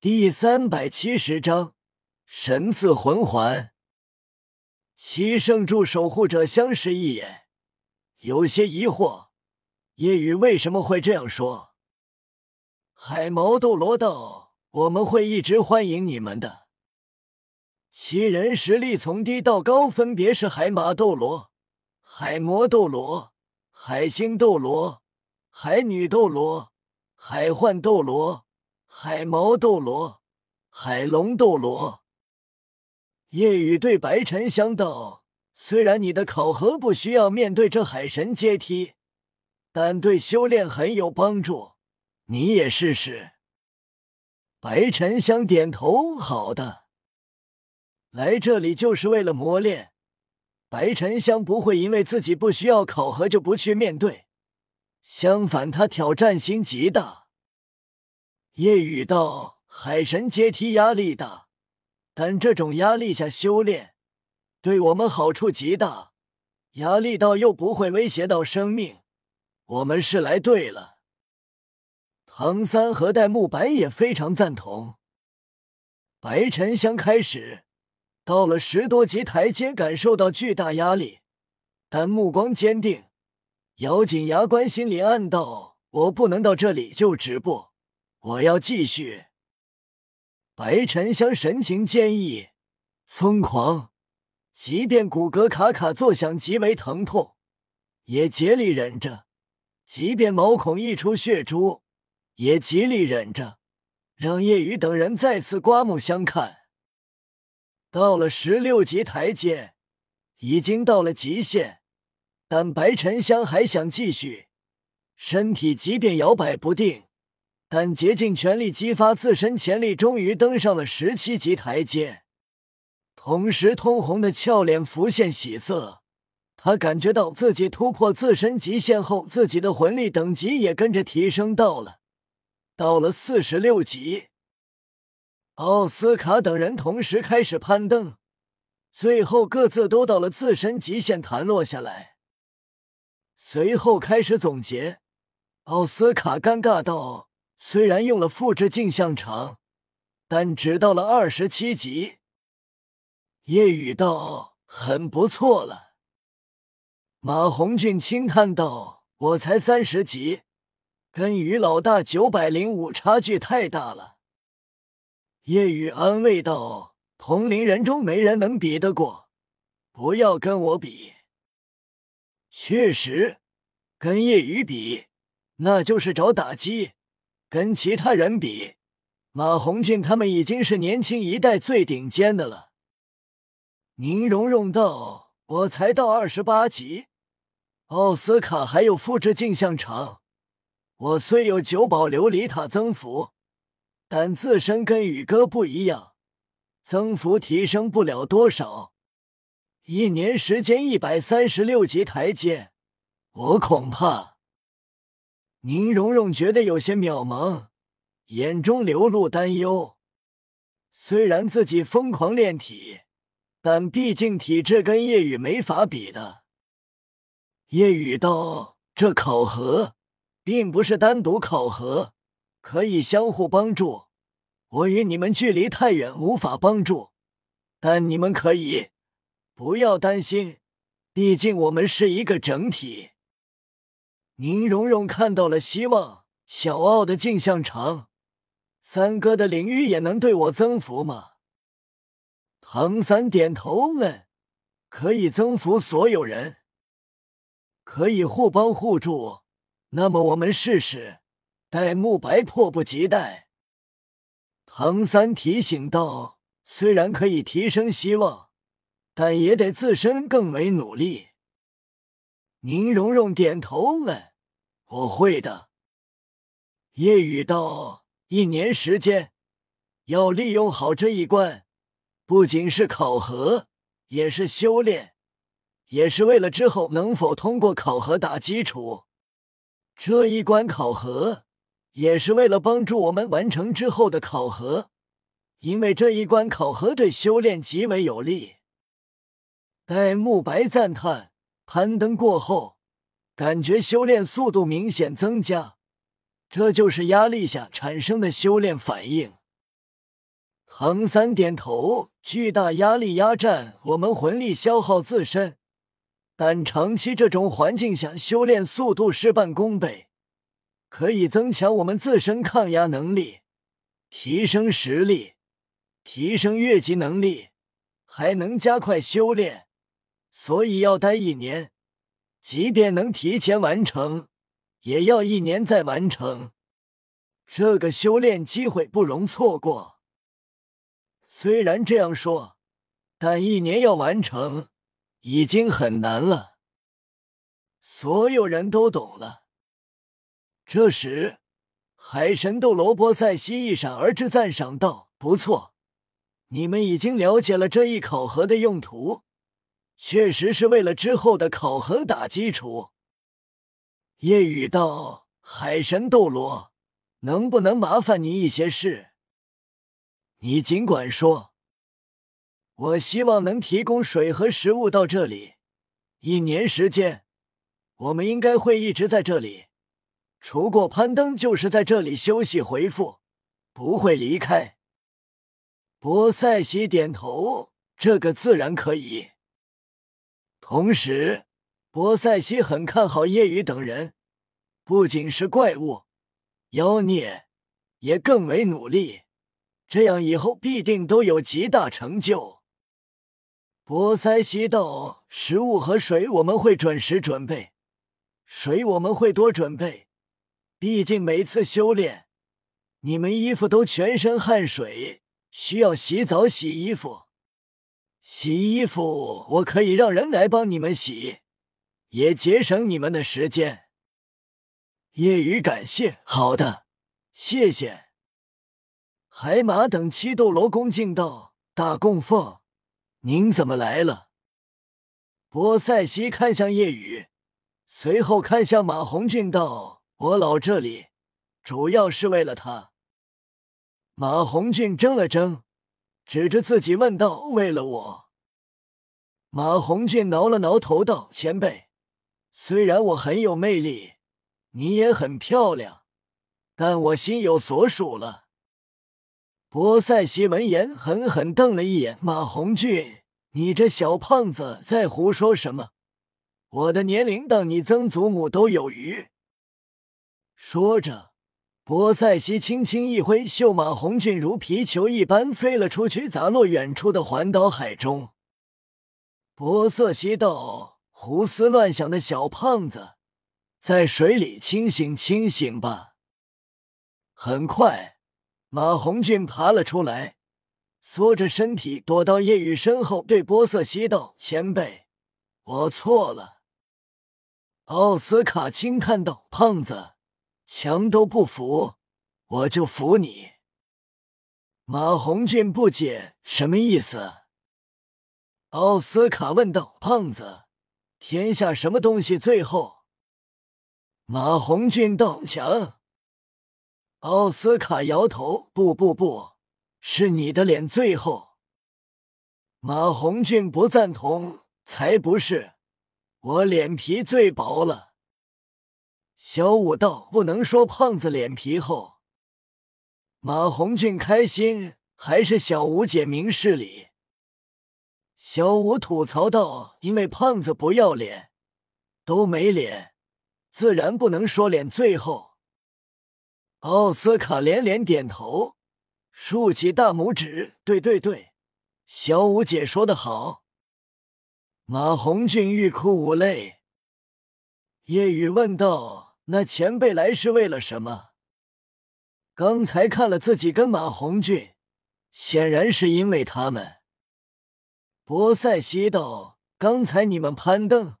第三百七十章神赐魂环。七圣柱守护者相视一眼，有些疑惑：夜雨为什么会这样说？海毛斗罗道：“我们会一直欢迎你们的。”七人实力从低到高，分别是海马斗罗、海魔斗罗、海星斗罗、海女斗罗、海幻斗罗、海毛斗罗、海龙斗罗。夜雨对白沉香道：“虽然你的考核不需要面对这海神阶梯，但对修炼很有帮助，你也试试。”白沉香点头：“好的。”来这里就是为了磨练。白沉香不会因为自己不需要考核就不去面对，相反，他挑战心极大。夜雨道：“海神阶梯压力大。”但这种压力下修炼，对我们好处极大。压力到又不会威胁到生命，我们是来对了。唐三和戴沐白也非常赞同。白沉香开始到了十多级台阶，感受到巨大压力，但目光坚定，咬紧牙关，心里暗道：我不能到这里就止步，我要继续。白沉香神情坚毅，疯狂，即便骨骼卡卡作响，极为疼痛，也竭力忍着；即便毛孔溢出血珠，也极力忍着，让叶雨等人再次刮目相看。到了十六级台阶，已经到了极限，但白沉香还想继续，身体即便摇摆不定。但竭尽全力激发自身潜力，终于登上了十七级台阶。同时，通红的俏脸浮现喜色。他感觉到自己突破自身极限后，自己的魂力等级也跟着提升到了，到了四十六级。奥斯卡等人同时开始攀登，最后各自都到了自身极限，弹落下来。随后开始总结。奥斯卡尴尬道。虽然用了复制镜像场，但只到了二十七级。叶雨道很不错了。马红俊轻叹道：“我才三十级，跟于老大九百零五差距太大了。”叶雨安慰道：“同龄人中没人能比得过，不要跟我比。确实，跟叶雨比，那就是找打击。”跟其他人比，马红俊他们已经是年轻一代最顶尖的了。宁荣荣道：“我才到二十八级，奥斯卡还有复制镜像场。我虽有九宝琉璃塔增幅，但自身跟宇哥不一样，增幅提升不了多少。一年时间一百三十六级台阶，我恐怕……”宁荣荣觉得有些渺茫，眼中流露担忧。虽然自己疯狂练体，但毕竟体质跟叶雨没法比的。叶雨道：“这考核并不是单独考核，可以相互帮助。我与你们距离太远，无法帮助，但你们可以，不要担心，毕竟我们是一个整体。”宁荣荣看到了希望，小奥的镜像城，三哥的领域也能对我增幅吗？唐三点头问：“可以增幅所有人，可以互帮互助。那么我们试试。”戴沐白迫不及待。唐三提醒道：“虽然可以提升希望，但也得自身更为努力。”宁荣荣点头问。我会的。夜雨道：“一年时间，要利用好这一关，不仅是考核，也是修炼，也是为了之后能否通过考核打基础。这一关考核，也是为了帮助我们完成之后的考核，因为这一关考核对修炼极为有利。”戴沐白赞叹：“攀登过后。”感觉修炼速度明显增加，这就是压力下产生的修炼反应。唐三点头，巨大压力压占我们魂力，消耗自身。但长期这种环境下修炼速度事半功倍，可以增强我们自身抗压能力，提升实力，提升越级能力，还能加快修炼。所以要待一年，即便能提前完成，也要一年再完成。这个修炼机会不容错过。虽然这样说，但一年要完成。已经很难了，所有人都懂了。这时，海神斗罗波塞西一闪而至，赞赏道：“不错，你们已经了解了这一考核的用途，确实是为了之后的考核打基础。”夜雨道：“海神斗罗，能不能麻烦你一些事？你尽管说。”我希望能提供水和食物到这里。一年时间，我们应该会一直在这里。除过攀登，就是在这里休息回复，不会离开。波塞西点头，这个自然可以。同时，波塞西很看好叶雨等人，不仅是怪物、妖孽，也更为努力。这样以后必定都有极大成就。波塞西道：“食物和水我们会准时准备，水我们会多准备。毕竟每次修炼，你们衣服都全身汗水，需要洗澡洗衣服。洗衣服我可以让人来帮你们洗，也节省你们的时间。”夜雨感谢：“好的，谢谢。”海马等七斗罗恭敬道：“大供奉。”您怎么来了？波塞西看向夜雨，随后看向马红俊道：“我老这里主要是为了他。”马红俊怔了怔，指着自己问道：“为了我？”马红俊挠了挠头道：“前辈，虽然我很有魅力，你也很漂亮，但我心有所属了。”波塞西闻言，狠狠瞪了一眼马红俊：“你这小胖子在胡说什么？我的年龄当你曾祖母都有余。”说着，波塞西轻轻一挥袖，马红俊如皮球一般飞了出去，砸落远处的环岛海中。波塞西道：“胡思乱想的小胖子，在水里清醒清醒吧。”很快。马红俊爬了出来，缩着身体躲到叶雨身后，对波瑟西道：“前辈，我错了。”奥斯卡轻叹道：“胖子，强都不服，我就服你。”马红俊不解：“什么意思？”奥斯卡问道：“胖子，天下什么东西最后？”马红俊道：“强。”奥斯卡摇头：“不不不，是你的脸最后。”马红俊不赞同：“才不是，我脸皮最薄了。”小五道：“不能说胖子脸皮厚。”马红俊开心：“还是小五姐明事理。”小五吐槽道：“因为胖子不要脸，都没脸，自然不能说脸最后。”奥斯卡连连点头，竖起大拇指：“对对对，小五姐说的好。”马红俊欲哭无泪。叶雨问道：“那前辈来是为了什么？”刚才看了自己跟马红俊，显然是因为他们。波塞西道：“刚才你们攀登，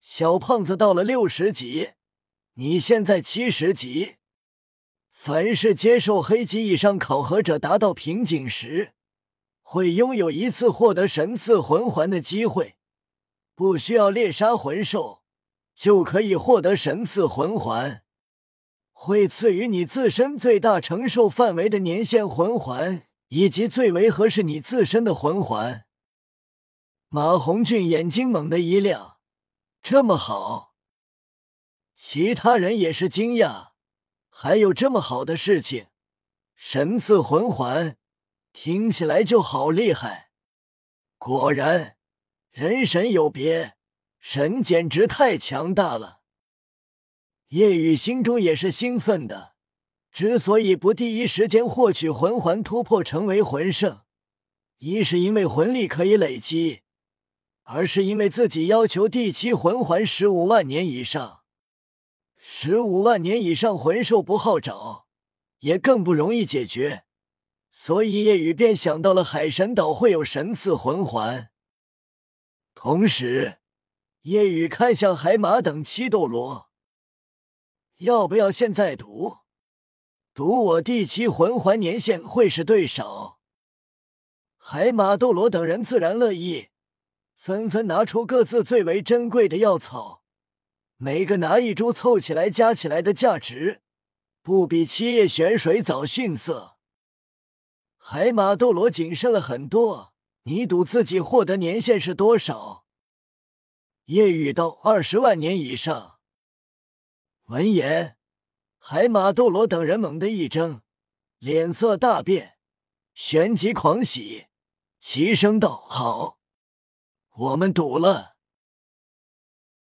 小胖子到了六十级，你现在七十级。”凡是接受黑级以上考核者达到瓶颈时，会拥有一次获得神赐魂环的机会，不需要猎杀魂兽就可以获得神赐魂环，会赐予你自身最大承受范围的年限魂环以及最为合适你自身的魂环。马红俊眼睛猛地一亮，这么好，其他人也是惊讶。还有这么好的事情，神赐魂环，听起来就好厉害。果然，人神有别，神简直太强大了。夜雨心中也是兴奋的。之所以不第一时间获取魂环突破成为魂圣，一是因为魂力可以累积，二是因为自己要求第七魂环十五万年以上。十五万年以上魂兽不好找，也更不容易解决，所以夜雨便想到了海神岛会有神赐魂环。同时，夜雨看向海马等七斗罗，要不要现在赌？赌我第七魂环年限会是对手？海马斗罗等人自然乐意，纷纷拿出各自最为珍贵的药草，每个拿一株，凑起来加起来的价值不比七叶玄水藻逊色。海马斗罗谨慎了很多，你赌自己获得年限是多少？夜雨道二十万年以上。闻言。海马斗罗等人猛地一怔，脸色大变，旋即狂喜，齐声道：“好，我们赌了。”